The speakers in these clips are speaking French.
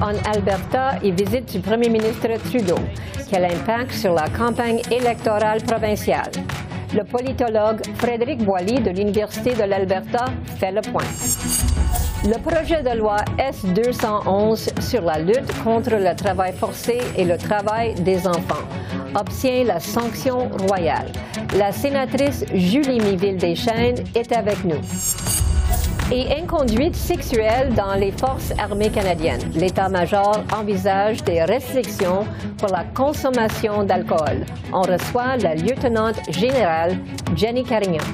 En Alberta et visite du premier ministre Trudeau. Quel impact sur la campagne électorale provinciale? Le politologue Frédéric Boilly de l'Université de l'Alberta fait le point. Le projet de loi S-211 sur la lutte contre le travail forcé et le travail des enfants obtient la sanction royale. La sénatrice Julie Miville-Deschênes est avec nous et inconduite sexuelle dans les forces armées canadiennes. L'état-major envisage des restrictions pour la consommation d'alcool. On reçoit la lieutenant générale Jenny Carignan.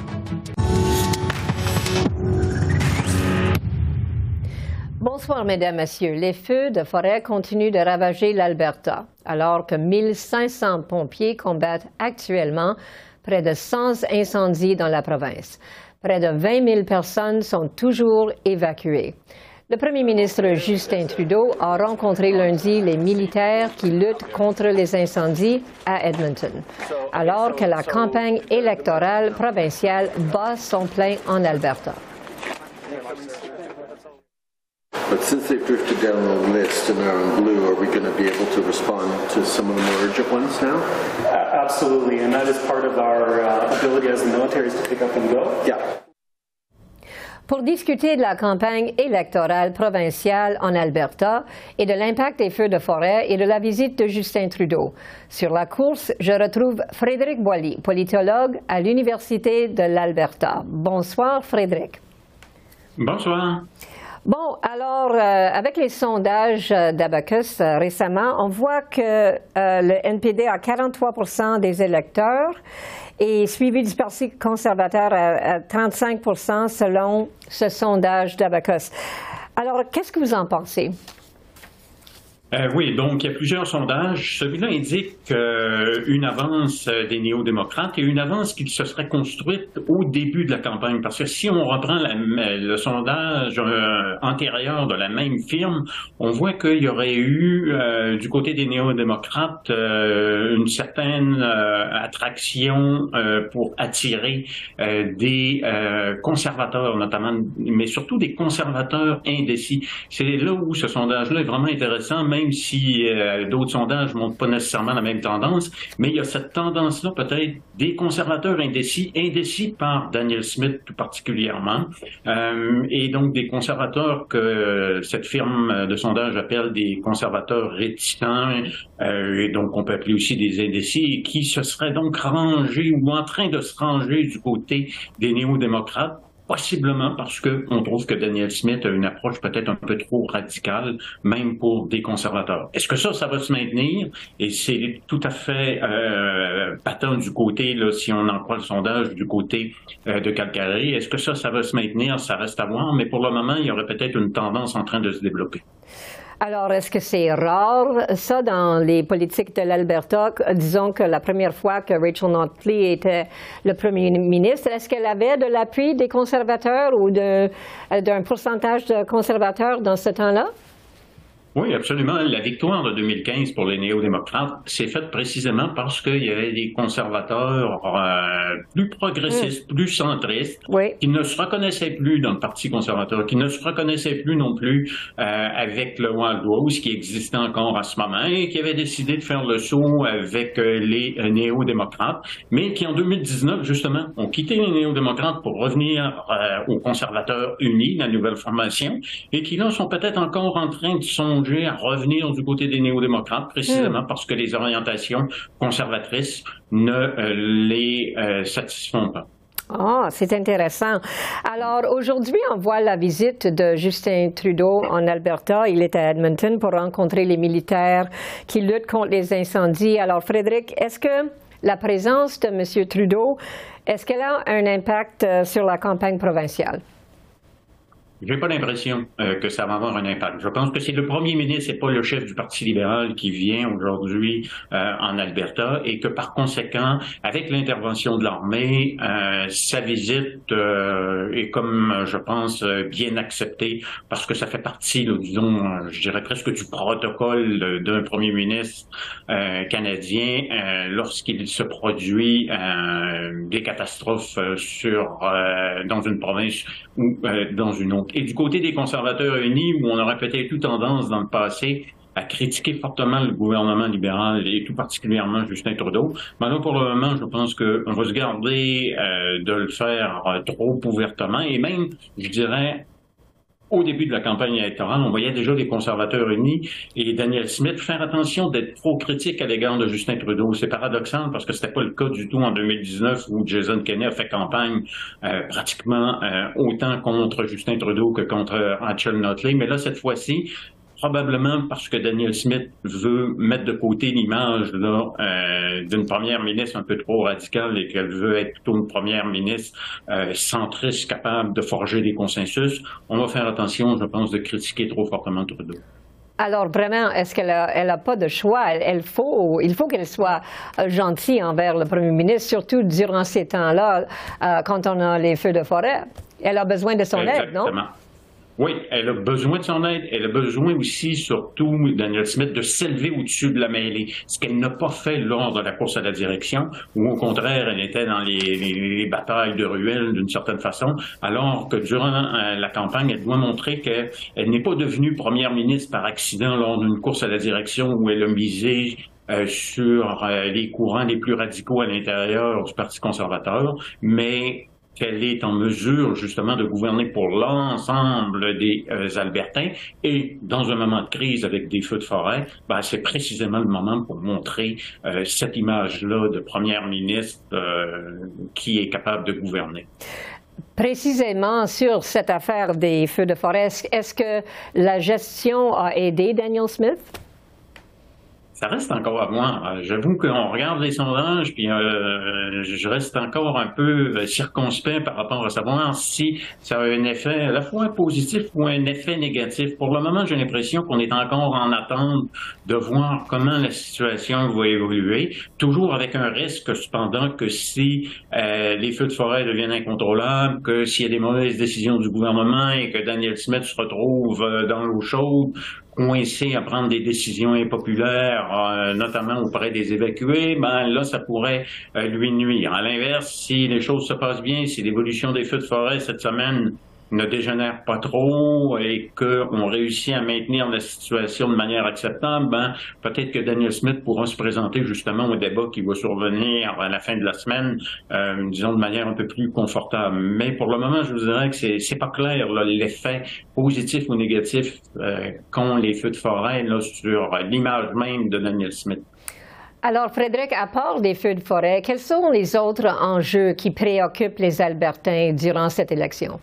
Bonsoir, Mesdames, Messieurs. Les feux de forêt continuent de ravager l'Alberta, alors que 1500 pompiers combattent actuellement près de 100 incendies dans la province. Près de 20 000 personnes sont toujours évacuées. Le premier ministre Justin Trudeau a rencontré lundi les militaires qui luttent contre les incendies à Edmonton, alors que la campagne électorale provinciale bat son plein en Alberta. But since they've drifted down the list and are in blue, are we going to be able to respond to some of the more urgent ones now? Uh, absolutely, and that is part of our uh, ability as the military is to pick up and go. Yeah. Pour discuter de la campagne électorale provinciale en Alberta et de l'impact des feux de forêt et de la visite de Justin Trudeau. Sur la course, je retrouve Frédéric Boilly, politologue à l'Université de l'Alberta. Bonsoir, Frédéric. Bonsoir. Bon, alors, euh, avec les sondages d'Abacus euh, récemment, on voit que euh, le NPD a 43% des électeurs et suivi du Parti conservateur à, à 35 selon ce sondage d'Abacus. Alors, qu'est-ce que vous en pensez? Euh, oui, donc il y a plusieurs sondages. Celui-là indique euh, une avance des néo-démocrates et une avance qui se serait construite au début de la campagne. Parce que si on reprend le sondage euh, antérieur de la même firme, on voit qu'il y aurait eu du côté des néo-démocrates une certaine attraction pour attirer des conservateurs notamment, mais surtout des conservateurs indécis. C'est là où ce sondage-là est vraiment intéressant, même même si euh, d'autres sondages ne montrent pas nécessairement la même tendance, mais il y a cette tendance-là peut-être des conservateurs indécis, indécis par Daniel Smith tout particulièrement, euh, et donc des conservateurs que cette firme de sondage appelle des conservateurs réticents, euh, et donc on peut appeler aussi des indécis, qui se seraient donc rangés ou en train de se ranger du côté des néo-démocrates Possiblement parce qu'on trouve que Daniel Smith a une approche peut-être un peu trop radicale, même pour des conservateurs. Est-ce que ça, ça va se maintenir? Et c'est tout à fait euh, patent du côté, là, si on en croit le sondage, du côté euh, de Calgary. Est-ce que ça, ça va se maintenir? Ça reste à voir, mais pour le moment, il y aurait peut-être une tendance en train de se développer. Alors, est-ce que c'est rare, ça, dans les politiques de l'Alberta? Disons que la première fois que Rachel Notley était le premier ministre, est-ce qu'elle avait de l'appui des conservateurs ou d'un pourcentage de conservateurs dans ce temps-là? Oui, absolument. La victoire de 2015 pour les néo-démocrates s'est faite précisément parce qu'il y avait des conservateurs euh, plus progressistes, mm. plus centristes, qui ne se reconnaissaient plus dans le Parti conservateur, qui ne se reconnaissaient plus non plus euh, avec le Wild Rose qui existait encore à ce moment et qui avaient décidé de faire le saut avec euh, les néo-démocrates, mais qui en 2019, justement, ont quitté les néo-démocrates pour revenir aux conservateurs unis, la nouvelle formation, et qui là sont peut-être encore en train de à revenir du côté des néo-démocrates, précisément hmm. parce que les orientations conservatrices ne euh, les euh, satisfont pas. Ah, c'est intéressant. Alors, aujourd'hui, on voit la visite de Justin Trudeau en Alberta. Il est à Edmonton pour rencontrer les militaires qui luttent contre les incendies. Alors, Frédéric, est-ce que la présence de M. Trudeau, est-ce qu'elle a un impact euh, sur la campagne provinciale? J'ai pas l'impression euh, que ça va avoir un impact. Je pense que c'est le premier ministre et pas le chef du Parti libéral qui vient aujourd'hui euh, en Alberta et que par conséquent, avec l'intervention de l'armée, euh, sa visite est comme je pense bien acceptée parce que ça fait partie, disons, je dirais presque du protocole d'un premier ministre canadien lorsqu'il se produit des catastrophes sur dans une province ou dans une autre. Et du côté des conservateurs unis, où on aurait peut-être eu tendance dans le passé à critiquer fortement le gouvernement libéral et tout particulièrement Justin Trudeau. Maintenant, pour le moment, je pense qu'on va se garder euh, de le faire euh, trop ouvertement et même, je dirais, au début de la campagne électorale, on voyait déjà les conservateurs unis et Daniel Smith faire attention d'être trop critique à l'égard de Justin Trudeau. C'est paradoxal parce que c'était pas le cas du tout en 2019 où Jason Kenney a fait campagne euh, pratiquement euh, autant contre Justin Trudeau que contre Rachel Notley. Mais là, cette fois-ci, probablement parce que Daniel Smith veut mettre de côté l'image euh, d'une première ministre un peu trop radicale et qu'elle veut être plutôt une première ministre euh, centriste, capable de forger des consensus. On va faire attention, je pense, de critiquer trop fortement Trudeau. Alors vraiment, est-ce qu'elle n'a pas de choix? Elle, faut, il faut qu'elle soit euh, gentille envers le premier ministre, surtout durant ces temps-là, euh, quand on a les feux de forêt. Elle a besoin de son aide, non? Oui, elle a besoin de son aide. Elle a besoin aussi, surtout, Daniel Smith, de s'élever au-dessus de la mêlée, ce qu'elle n'a pas fait lors de la course à la direction, où au contraire, elle était dans les, batailles de ruelles d'une certaine façon, alors que durant euh, la campagne, elle doit montrer qu'elle n'est pas devenue première ministre par accident lors d'une course à la direction où elle a misé euh, sur euh, les courants les plus radicaux à l'intérieur du Parti conservateur, mais qu'elle est en mesure justement de gouverner pour l'ensemble des euh, Albertains. Et dans un moment de crise avec des feux de forêt, ben, c'est précisément le moment pour montrer euh, cette image-là de première ministre euh, qui est capable de gouverner. Précisément sur cette affaire des feux de forêt, est-ce que la gestion a aidé Daniel Smith? Ça reste encore à voir. J'avoue qu'on regarde les sondages, puis euh, je reste encore un peu euh, circonspect par rapport à savoir si ça a un effet à la fois positif ou un effet négatif. Pour le moment, j'ai l'impression qu'on est encore en attente de voir comment la situation va évoluer, toujours avec un risque cependant que si euh, les feux de forêt deviennent incontrôlables, que s'il y a des mauvaises décisions du gouvernement et que Daniel Smith se retrouve dans l'eau chaude, coincé à prendre des décisions impopulaires, euh, notamment auprès des évacués, ben là, ça pourrait euh, lui nuire. À l'inverse, si les choses se passent bien, si l'évolution des feux de forêt cette semaine ne dégénère pas trop et qu'on réussit à maintenir la situation de manière acceptable, ben, peut-être que Daniel Smith pourra se présenter justement au débat qui va survenir à la fin de la semaine, euh, disons de manière un peu plus confortable. Mais pour le moment, je vous dirais que c'est, c'est pas clair l'effet positif ou négatif euh, qu'ont les feux de forêt là, sur l'image même de Daniel Smith. Alors, Frédéric, à part des feux de forêt, quels sont les autres enjeux qui préoccupent les Albertains durant cette élection?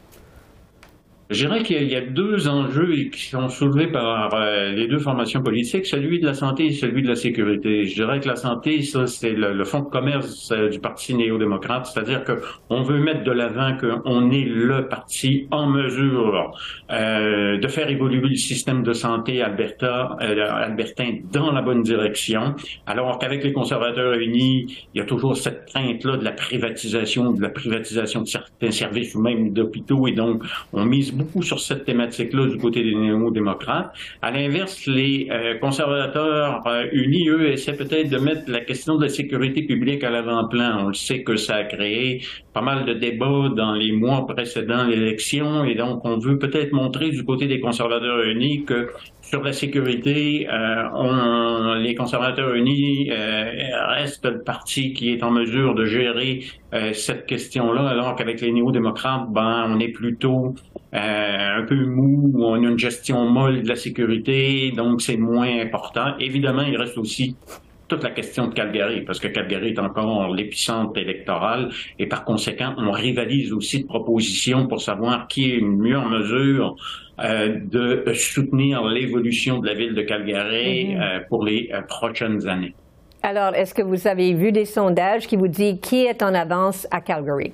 Je dirais qu'il y a deux enjeux qui sont soulevés par euh, les deux formations politiques, celui de la santé et celui de la sécurité. Je dirais que la santé, ça, c'est le, fonds de commerce euh, du Parti néo-démocrate, c'est-à-dire qu'on veut mettre de l'avant qu'on est le parti en mesure euh, de faire évoluer le système de santé Alberta, albertain dans la bonne direction, alors qu'avec les conservateurs unis, il y a toujours cette crainte-là de la privatisation, de la privatisation de certains services ou même d'hôpitaux, et donc on mise beaucoup sur cette thématique-là du côté des néo-démocrates. À l'inverse, les euh, conservateurs euh, unis, eux, essaient peut-être de mettre la question de la sécurité publique à l'avant-plan. On le sait que ça a créé pas mal de débats dans les mois précédents l'élection, et donc on veut peut-être montrer du côté des conservateurs unis que sur la sécurité, euh, on, les conservateurs unis euh, restent le parti qui est en mesure de gérer euh, cette question-là, alors qu'avec les néo-démocrates, ben, on est plutôt un peu mou, on a une gestion molle de la sécurité, donc c'est moins important. Évidemment, il reste aussi toute la question de Calgary, parce que Calgary est encore l'épicentre électoral et par conséquent, on rivalise aussi de propositions pour savoir qui est mieux en mesure euh, de soutenir l'évolution de la ville de Calgary mhm. euh, pour les euh, prochaines années. Alors, est-ce que vous avez vu des sondages qui vous disent qui est en avance à Calgary?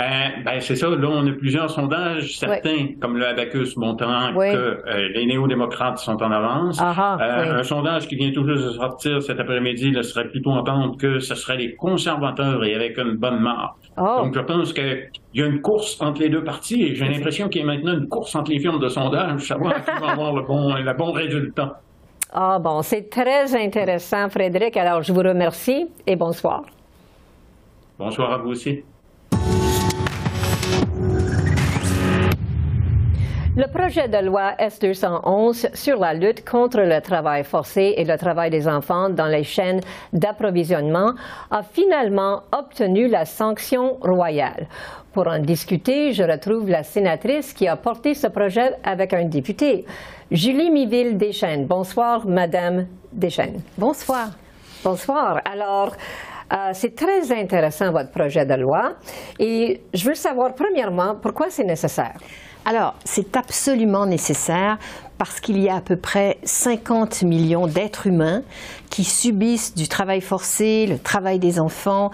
Euh, ben, c'est ça. Là, on a plusieurs sondages, certains, comme le Abacus, montrant que euh, les néo-démocrates sont en avance. Ah, ah, euh, un sondage qui vient tout juste de sortir cet après-midi le serait plutôt entendre que ce serait les conservateurs et avec une bonne marque. Oh. Donc, je pense qu'il y a une course entre les deux partis et j'ai l'impression qu'il y a maintenant une course entre les firmes de sondage pour savoir qui va avoir le bon, le bon résultat. Ah bon, c'est très intéressant, Frédéric. Alors, je vous remercie et bonsoir. Bonsoir à vous aussi. Le projet de loi S-211 sur la lutte contre le travail forcé et le travail des enfants dans les chaînes d'approvisionnement a finalement obtenu la sanction royale. Pour en discuter, je retrouve la sénatrice qui a porté ce projet avec un député, Julie Miville Deschênes. Bonsoir, Madame Deschênes. Bonsoir. Bonsoir. Alors, euh, c'est très intéressant votre projet de loi et je veux savoir premièrement pourquoi c'est nécessaire? Alors, c'est absolument nécessaire parce qu'il y a à peu près 50 millions d'êtres humains qui subissent du travail forcé, le travail des enfants,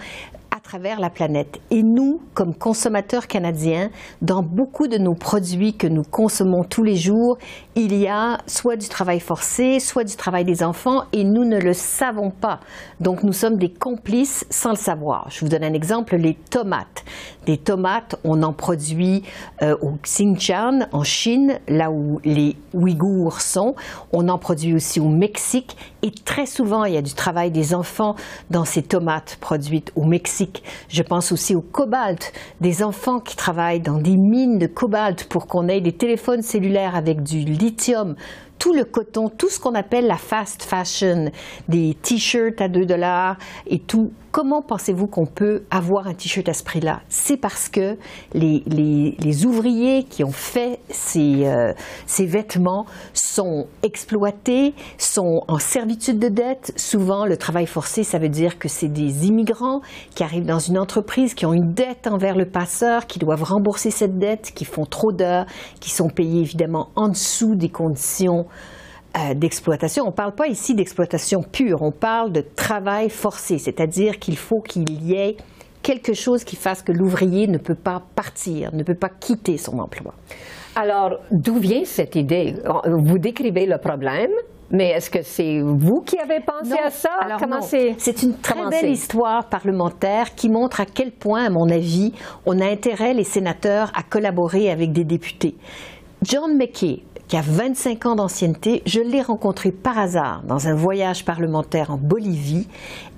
travers la planète. Et nous, comme consommateurs canadiens, dans beaucoup de nos produits que nous consommons tous les jours, il y a soit du travail forcé, soit du travail des enfants, et nous ne le savons pas. Donc nous sommes des complices sans le savoir. Je vous donne un exemple, les tomates. Des tomates, on en produit euh, au Xinjiang, en Chine, là où les Ouïghours sont. On en produit aussi au Mexique. Et très souvent, il y a du travail des enfants dans ces tomates produites au Mexique. Je pense aussi au cobalt, des enfants qui travaillent dans des mines de cobalt pour qu'on ait des téléphones cellulaires avec du lithium tout le coton, tout ce qu'on appelle la fast fashion, des t-shirts à 2 dollars et tout. Comment pensez-vous qu'on peut avoir un t-shirt à ce prix-là? C'est parce que les, les, ouvriers qui ont fait ces, euh, ces vêtements sont exploités, sont en servitude de dette. Souvent, le travail forcé, ça veut dire que c'est des immigrants qui arrivent dans une entreprise, qui ont une dette envers le passeur, qui doivent rembourser cette dette, qui font trop d'heures, qui sont payés évidemment en dessous des conditions d'exploitation. On ne parle pas ici d'exploitation pure, on parle de travail forcé, c'est-à-dire qu'il faut qu'il y ait quelque chose qui fasse que l'ouvrier ne peut pas partir, ne peut pas quitter son emploi. Alors, d'où vient cette idée? Vous décrivez le problème, mais est-ce que c'est vous qui avez pensé à ça? Alors c'est une très belle histoire parlementaire qui montre à quel point, à mon avis, on a intérêt, les sénateurs, à collaborer avec des députés. John McKay, qui a 25 ans d'ancienneté. Je l'ai rencontré par hasard dans un voyage parlementaire en Bolivie.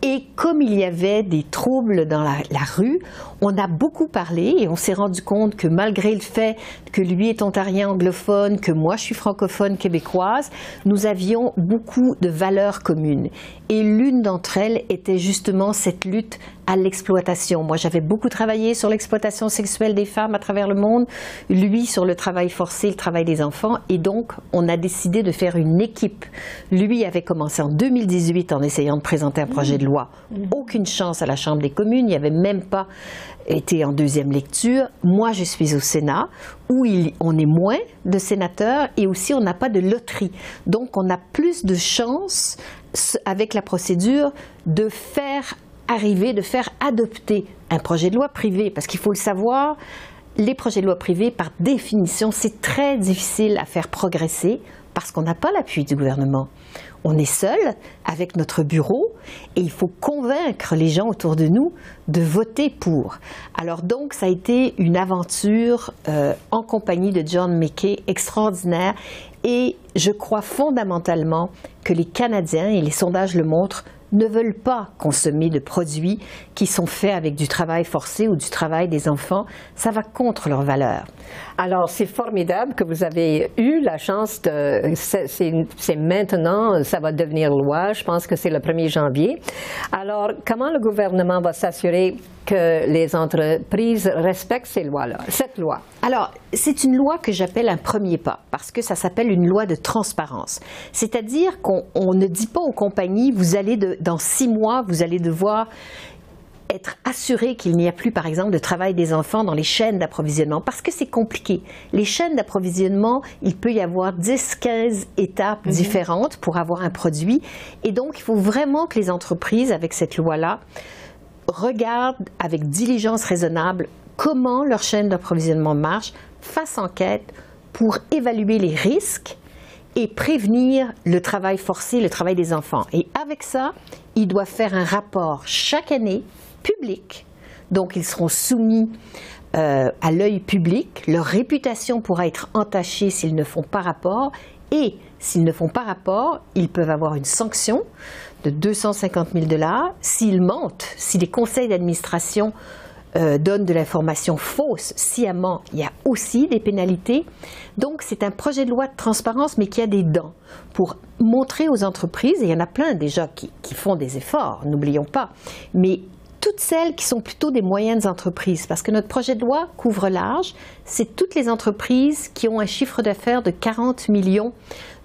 Et comme il y avait des troubles dans la, rue, on a beaucoup parlé et on s'est rendu compte que malgré le fait que lui est ontarien anglophone, que moi je suis francophone québécoise, nous avions beaucoup de valeurs communes. Et l'une d'entre elles était justement cette lutte à l'exploitation. Moi, j'avais beaucoup travaillé sur l'exploitation sexuelle des femmes à travers le monde, lui sur le travail forcé, le travail des enfants, et donc on a décidé de faire une équipe. Lui avait commencé en 2018 en essayant de présenter un projet de loi. Aucune chance à la Chambre des communes, il n'y avait même pas été en deuxième lecture. Moi, je suis au Sénat, où on est moins de sénateurs et aussi on n'a pas de loterie. Donc, on a plus de chances avec la procédure de faire arriver de faire adopter un projet de loi privé, parce qu'il faut le savoir, les projets de loi privés, par définition, c'est très difficile à faire progresser parce qu'on n'a pas l'appui du gouvernement. On est seul avec notre bureau et il faut convaincre les gens autour de nous de voter pour. Alors donc, ça a été une aventure euh, en compagnie de John McKay extraordinaire et je crois fondamentalement que les Canadiens, et les sondages le montrent, ne veulent pas consommer de produits qui sont faits avec du travail forcé ou du travail des enfants. Ça va contre leurs valeurs. Alors, c'est formidable que vous avez eu la chance de... C'est maintenant, ça va devenir loi. Je pense que c'est le 1er janvier. Alors, comment le gouvernement va s'assurer que les entreprises respectent ces lois-là, cette loi? Alors, c'est une loi que j'appelle un premier pas parce que ça s'appelle une loi de transparence. C'est-à-dire qu'on ne dit pas aux compagnies, vous allez de, dans six mois, vous allez devoir être assuré qu'il n'y a plus, par exemple, de travail des enfants dans les chaînes d'approvisionnement, parce que c'est compliqué. Les chaînes d'approvisionnement, il peut y avoir 10, 15 étapes mhm. différentes pour avoir un produit, et donc il faut vraiment que les entreprises, avec cette loi-là, regardent avec diligence raisonnable comment leur chaîne d'approvisionnement marche, fassent enquête pour évaluer les risques et prévenir le travail forcé, le travail des enfants. Et avec ça, ils doivent faire un rapport chaque année public. Donc, ils seront soumis euh, à l'œil public. Leur réputation pourra être entachée s'ils ne font pas rapport. Et s'ils ne font pas rapport, ils peuvent avoir une sanction de 250 000 dollars. S'ils mentent, si les conseils d'administration euh, donnent de l'information fausse sciemment, il y a aussi des pénalités. Donc, c'est un projet de loi de transparence, mais qui a des dents pour montrer aux entreprises, et il y en a plein déjà qui, qui font des efforts, n'oublions pas, mais toutes celles qui sont plutôt des moyennes entreprises, parce que notre projet de loi couvre large, c'est toutes les entreprises qui ont un chiffre d'affaires de 40 millions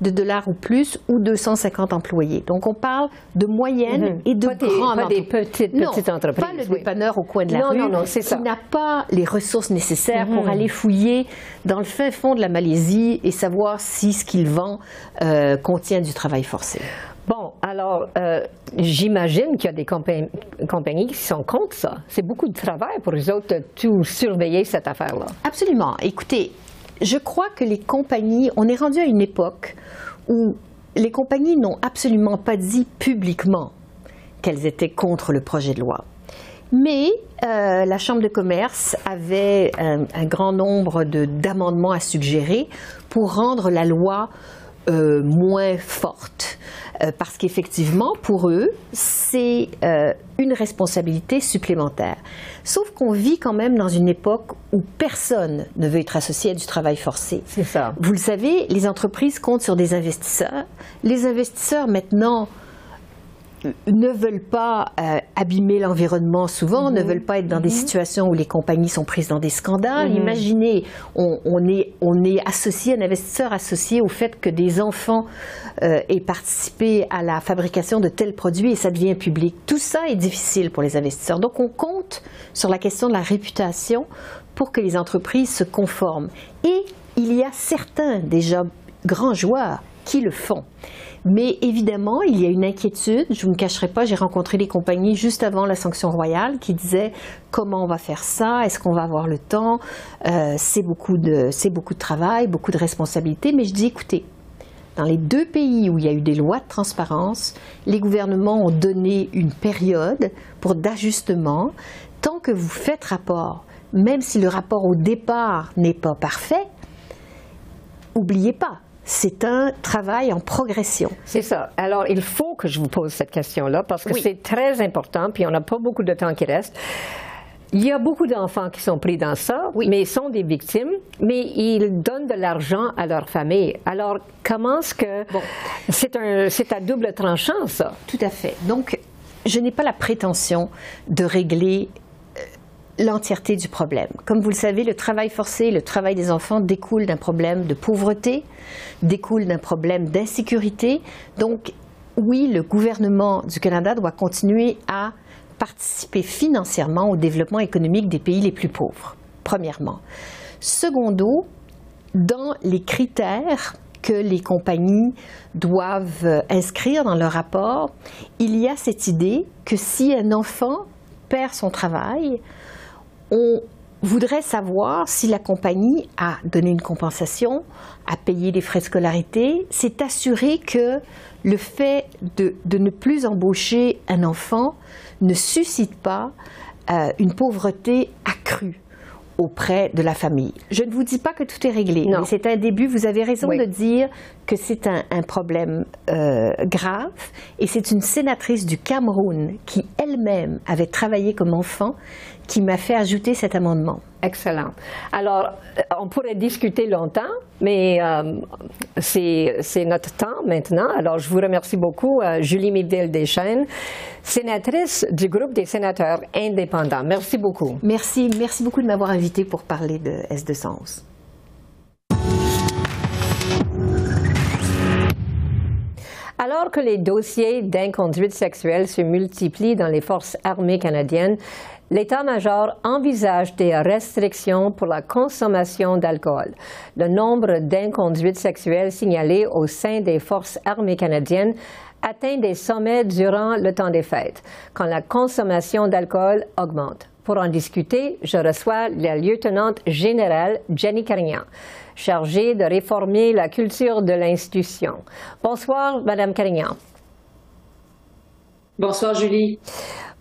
de dollars ou plus ou 250 employés. Donc on parle de moyennes mhm. et de grandes pas des petites, petites entreprises. Pas le dépanneur au coin de la rue non, non, qui n'a pas les ressources nécessaires pour mhm. aller fouiller dans le fin fond de la Malaisie et savoir si ce qu'il vend euh, contient du travail forcé. Bon, alors, euh, j'imagine qu'il y a des compagnies, qui sont contre ça. C'est beaucoup de travail pour eux autres de tout surveiller cette affaire-là. Absolument. Écoutez, je crois que les compagnies, on est rendu à une époque où les compagnies n'ont absolument pas dit publiquement qu'elles étaient contre le projet de loi. Mais euh, la Chambre de commerce avait un, grand nombre d'amendements à suggérer pour rendre la loi euh, moins forte. Euh, parce qu'effectivement, pour eux, c'est euh, une responsabilité supplémentaire. Sauf qu'on vit quand même dans une époque où personne ne veut être associé à du travail forcé. C'est ça. Vous le savez, les entreprises comptent sur des investisseurs. Les investisseurs, maintenant, ne veulent pas euh, abîmer l'environnement souvent, ne mhm. veulent pas être dans des mhm. situations où les compagnies sont prises dans des scandales. Mhm. Imaginez, on, est, on est associé, un investisseur associé au fait que des enfants euh, aient participé à la fabrication de tels produits et ça devient public. Tout ça est difficile pour les investisseurs. Donc on compte sur la question de la réputation pour que les entreprises se conforment. Et il y a certains déjà grands joueurs qui le font. Mais évidemment, il y a une inquiétude. Je ne vous cacherai pas, j'ai rencontré les compagnies juste avant la sanction royale qui disaient comment on va faire ça, est-ce qu'on va avoir le temps, euh, c'est beaucoup, de, beaucoup de travail, beaucoup de responsabilités. Mais je dis, écoutez, dans les deux pays où il y a eu des lois de transparence, les gouvernements ont donné une période pour d'ajustement. Tant que vous faites rapport, même si le rapport au départ n'est pas parfait, n'oubliez pas, c'est un travail en progression. C'est ça. Alors, il faut que je vous pose cette question-là parce que c'est très important, puis on n'a pas beaucoup de temps qui reste. Il y a beaucoup d'enfants qui sont pris dans ça, oui. mais ils sont des victimes, mais ils donnent de l'argent à leur famille. Alors, comment est-ce que... Bon. C'est, un, c'est à double tranchant, ça? Tout à fait. Donc, je n'ai pas la prétention de régler l'entièreté du problème. Comme vous le savez, le travail forcé, le travail des enfants découle d'un problème de pauvreté, découle d'un problème d'insécurité. Donc, oui, le gouvernement du Canada doit continuer à participer financièrement au développement économique des pays les plus pauvres, premièrement. Secondo, dans les critères que les compagnies doivent inscrire dans leur rapport, il y a cette idée que si un enfant perd son travail, on voudrait savoir si la compagnie a donné une compensation, a payé des frais de scolarité, s'est assuré que le fait de, ne plus embaucher un enfant ne suscite pas euh, une pauvreté accrue auprès de la famille. Je ne vous dis pas que tout est réglé, mais c'est un début. Vous avez raison de dire que c'est un, problème euh, grave. Et c'est une sénatrice du Cameroun qui elle-même avait travaillé comme enfant qui m'a fait ajouter cet amendement. Excellent. Alors, euh, on pourrait discuter longtemps, mais euh, c'est notre temps maintenant. Alors, je vous remercie beaucoup, euh, Julie Midville-Deschênes, sénatrice du groupe des sénateurs indépendants. Merci beaucoup. Merci. Merci beaucoup de m'avoir invité pour parler de S211. Alors que les dossiers d'inconduite sexuelle se multiplient dans les forces armées canadiennes, l'état-major envisage des restrictions pour la consommation d'alcool. Le nombre d'inconduites sexuelles signalées au sein des forces armées canadiennes atteint des sommets durant le temps des fêtes, quand la consommation d'alcool augmente. Pour en discuter, je reçois la lieutenante générale Jenny Carignan, chargée de réformer la culture de l'institution. Bonsoir, Madame Carignan. Bonsoir, Julie.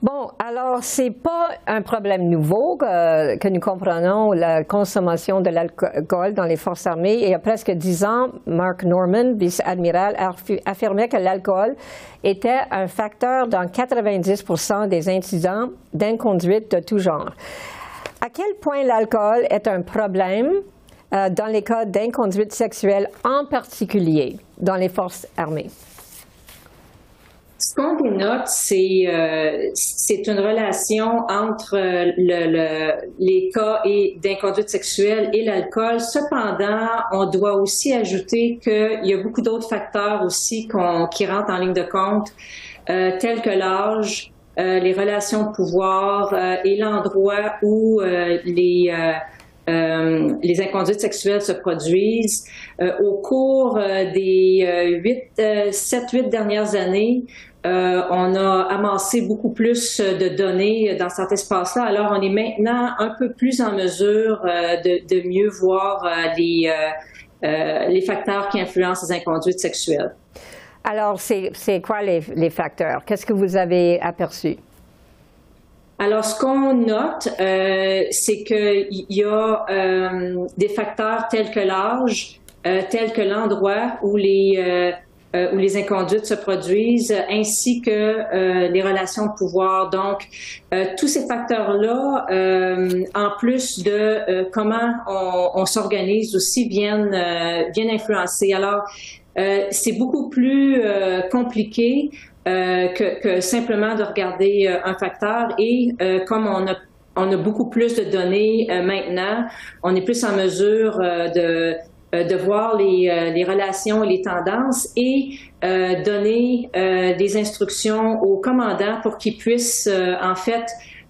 Bon, alors c'est pas un problème nouveau que, que, nous comprenons la consommation de l'alcool dans les forces armées. Il y a presque dix ans, Mark Norman, vice-admiral, affirmait que l'alcool était un facteur dans 90% des incidents d'inconduite de tout genre. À quel point l'alcool est un problème euh, dans les cas d'inconduite sexuelle, en particulier dans les forces armées? Ce qu'on dénote, c'est euh, c'est une relation entre le, les cas d'inconduite sexuelle et l'alcool. Cependant, on doit aussi ajouter qu'il y a beaucoup d'autres facteurs aussi qui rentrent en ligne de compte, euh, tels que l'âge, euh, les relations de pouvoir euh, et l'endroit où euh, les euh, les inconduites sexuelles se produisent. Euh, au cours des huit, sept, huit dernières années, euh, on a amassé beaucoup plus de données dans cet espace-là. Alors, on est maintenant un peu plus en mesure euh, de, mieux voir euh, les, facteurs qui influencent les inconduites sexuelles. Alors, c'est quoi les facteurs? Qu'est-ce que vous avez aperçu? Alors, ce qu'on note, c'est qu'il y a des facteurs tels que l'âge, tels que l'endroit où les euh, où les inconduites se produisent, ainsi que euh, les relations de pouvoir. Donc, euh, tous ces facteurs-là, en plus de comment on, on s'organise aussi, viennent, viennent influencer. Alors, c'est beaucoup plus compliqué que, que, simplement de regarder un facteur et comme on a on a beaucoup plus de données maintenant. On est plus en mesure de euh, de voir les, euh, les, relations et les tendances et euh, donner des instructions aux commandants pour qu'ils puissent en fait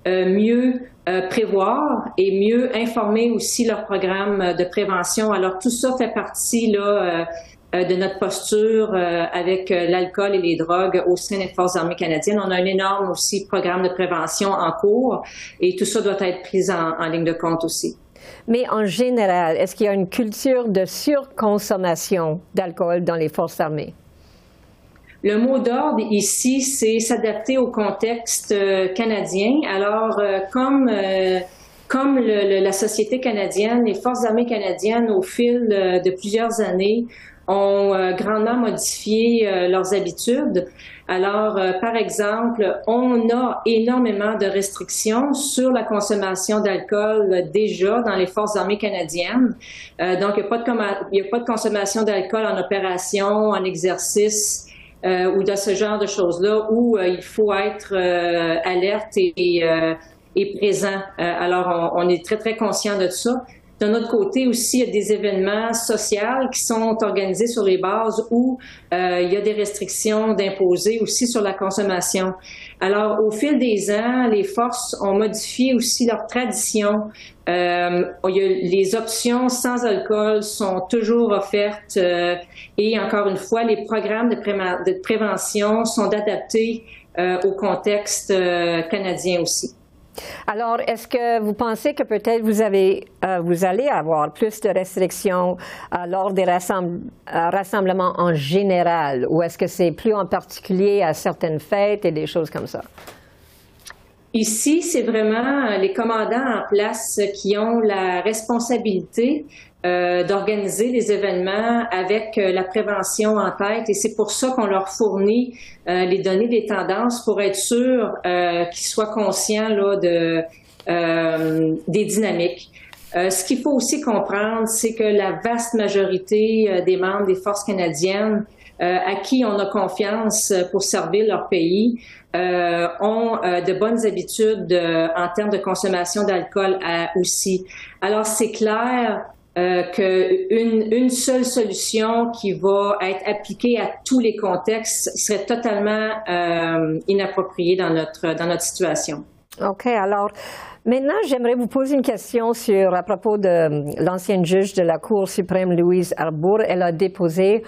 mieux prévoir et mieux informer aussi leur programme de prévention. Alors tout ça fait partie là de notre posture avec l'alcool et les drogues au sein des Forces armées canadiennes. On a un énorme aussi programme de prévention en cours et tout ça doit être pris en ligne de compte aussi. Mais en général, est-ce qu'il y a une culture de surconsommation d'alcool dans les forces armées? Le mot d'ordre ici, c'est s'adapter au contexte euh, canadien. Alors, euh, comme euh, comme la société canadienne, les forces armées canadiennes, au fil de plusieurs années, ont euh, grandement modifié euh, leurs habitudes. Alors, euh, par exemple, on a énormément de restrictions sur la consommation d'alcool déjà dans les forces armées canadiennes. donc, il n'y a, a, pas de consommation d'alcool en opération, en exercice. ou de ce genre de choses-là où il faut être alerte et, et présent. alors, on, on, est très, très conscient de ça. D'un autre côté aussi, il y a des événements sociaux qui sont organisés sur les bases où euh, il y a des restrictions d'imposer aussi sur la consommation. Alors, au fil des ans, les forces ont modifié aussi leurs traditions. Euh, les options sans alcool sont toujours offertes euh, et encore une fois, les programmes de, de prévention sont adaptés euh, au contexte euh, canadien aussi. Alors, est-ce que vous pensez que peut-être vous, avez, euh, vous allez avoir plus de restrictions euh, lors des euh, rassemblements en général, ou est-ce que c'est plus en particulier à certaines fêtes et des choses comme ça? Ici, c'est vraiment les commandants en place qui ont la responsabilité euh, d'organiser les événements avec euh, la prévention en tête et c'est pour ça qu'on leur fournit euh, les données des tendances pour être sûr qu'ils soient conscients là, de, des dynamiques. ce qu'il faut aussi comprendre, c'est que la vaste majorité des membres des forces canadiennes à qui on a confiance pour servir leur pays ont de bonnes habitudes en termes de consommation d'alcool aussi. Alors c'est clair euh, qu'une une seule solution qui va être appliquée à tous les contextes serait totalement euh, inappropriée dans notre, dans notre situation. OK. Alors, maintenant, j'aimerais vous poser une question sur, à propos de l'ancienne juge de la Cour suprême, Louise Arbour. Elle a déposé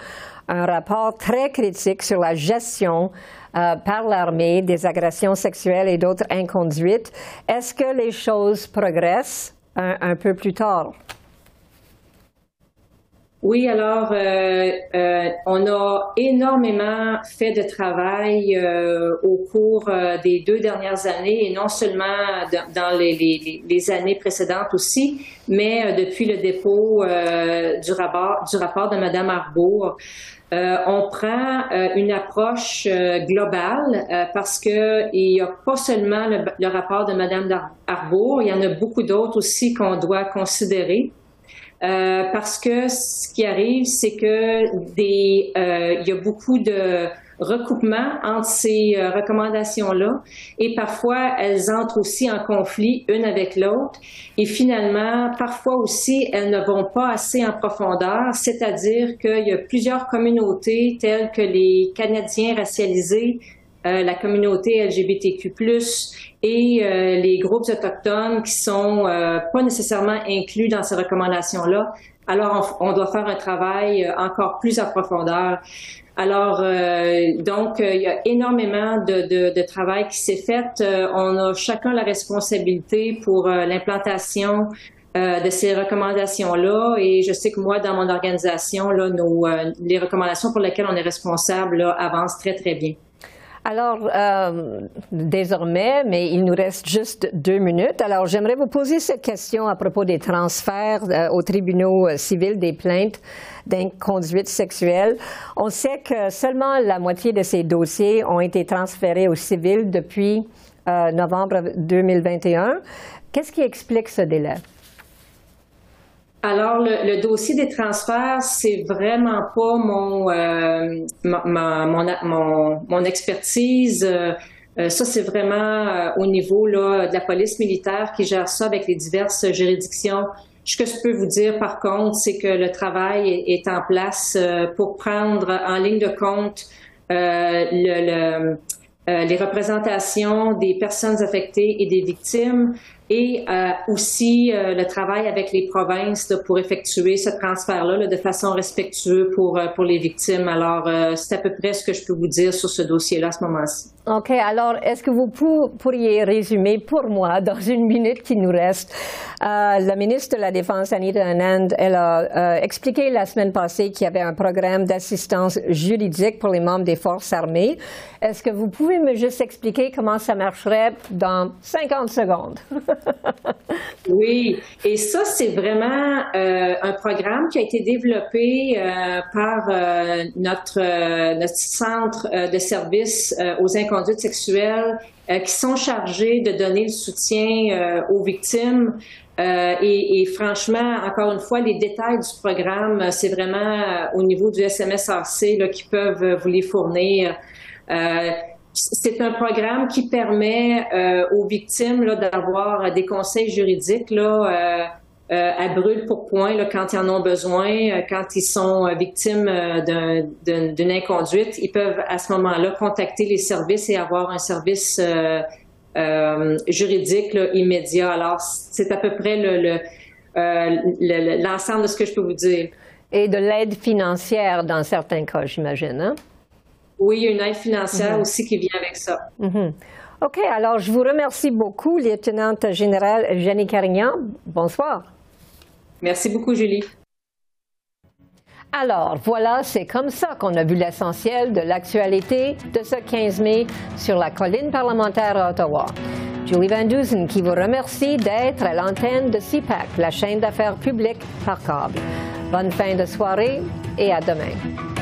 un rapport très critique sur la gestion euh, par l'armée des agressions sexuelles et d'autres inconduites. Est-ce que les choses progressent un peu plus tard? Oui, alors euh, euh, on a énormément fait de travail euh, au cours des deux dernières années et non seulement dans, les, années précédentes aussi, mais depuis le dépôt du rapport du rapport de Madame Arbour. on prend une approche globale parce que il n'y a pas seulement le, le rapport de Madame Arbour, il y en a beaucoup d'autres aussi qu'on doit considérer. Euh, parce que ce qui arrive, c'est que des, euh, il y a beaucoup de recoupements entre ces euh, recommandations-là. Et parfois elles entrent aussi en conflit une avec l'autre. Et finalement parfois aussi elles ne vont pas assez en profondeur, c'est-à-dire qu'il y a plusieurs communautés telles que les Canadiens racialisés, euh, la communauté LGBTQ+, et euh, les groupes autochtones qui sont euh, pas nécessairement inclus dans ces recommandations-là. Alors, on, doit faire un travail encore plus à profondeur. Alors, donc, il y a énormément de, de travail qui s'est fait. on a chacun la responsabilité pour l'implantation de ces recommandations-là. Et je sais que moi, dans mon organisation, là, nos, les recommandations pour lesquelles on est responsable là, avancent très, très bien. Alors, euh, désormais, mais il nous reste juste deux minutes. Alors, j'aimerais vous poser cette question à propos des transferts euh, aux tribunaux euh, civils des plaintes d'inconduite sexuelle. On sait que seulement la moitié de ces dossiers ont été transférés aux civils depuis novembre 2021. Qu'est-ce qui explique ce délai? Alors, le, dossier des transferts, c'est vraiment pas mon, euh, mon, mon, expertise. Euh, euh, ça, c'est vraiment au niveau là, de la police militaire qui gère ça avec les diverses juridictions. Ce que je peux vous dire, par contre, c'est que le travail est, en place pour prendre en ligne de compte le, les représentations des personnes affectées et des victimes, et euh, aussi euh, le travail avec les provinces pour effectuer ce transfert-là de façon respectueuse pour, euh, pour les victimes. Alors, c'est à peu près ce que je peux vous dire sur ce dossier-là à ce moment-ci. OK. Alors, est-ce que vous pourriez résumer pour moi, dans une minute qui nous reste, la ministre de la Défense, Anita Anand, elle a expliqué la semaine passée qu'il y avait un programme d'assistance juridique pour les membres des forces armées. Est-ce que vous pouvez me juste expliquer comment ça marcherait dans 50 secondes? oui, et ça, c'est vraiment euh, un programme qui a été développé euh, par euh, notre, notre centre de services aux inconduites sexuelles qui sont chargés de donner le soutien aux victimes. Et, et, franchement, encore une fois, les détails du programme, c'est vraiment au niveau du SMSRC là, qui peuvent vous les fournir. Euh, c'est un programme qui permet euh, aux victimes d'avoir des conseils juridiques là, euh, à brûle pour point quand ils en ont besoin, quand ils sont victimes d'une inconduite. Ils peuvent à ce moment-là contacter les services et avoir un service juridique immédiat. Alors, c'est à peu près l'ensemble le, de ce que je peux vous dire. Et de l'aide financière dans certains cas, j'imagine. Hein? Oui, il y a une aide financière mhm. aussi qui vient avec ça. Mhm. OK, alors je vous remercie beaucoup, lieutenante générale Jenny Carignan. Bonsoir. Merci beaucoup, Julie. Alors, voilà, c'est comme ça qu'on a vu l'essentiel de l'actualité de ce 15 mai sur la colline parlementaire à Ottawa. Julie Van Dusen qui vous remercie d'être à l'antenne de CIPAC, la chaîne d'affaires publiques par câble. Bonne fin de soirée et à demain.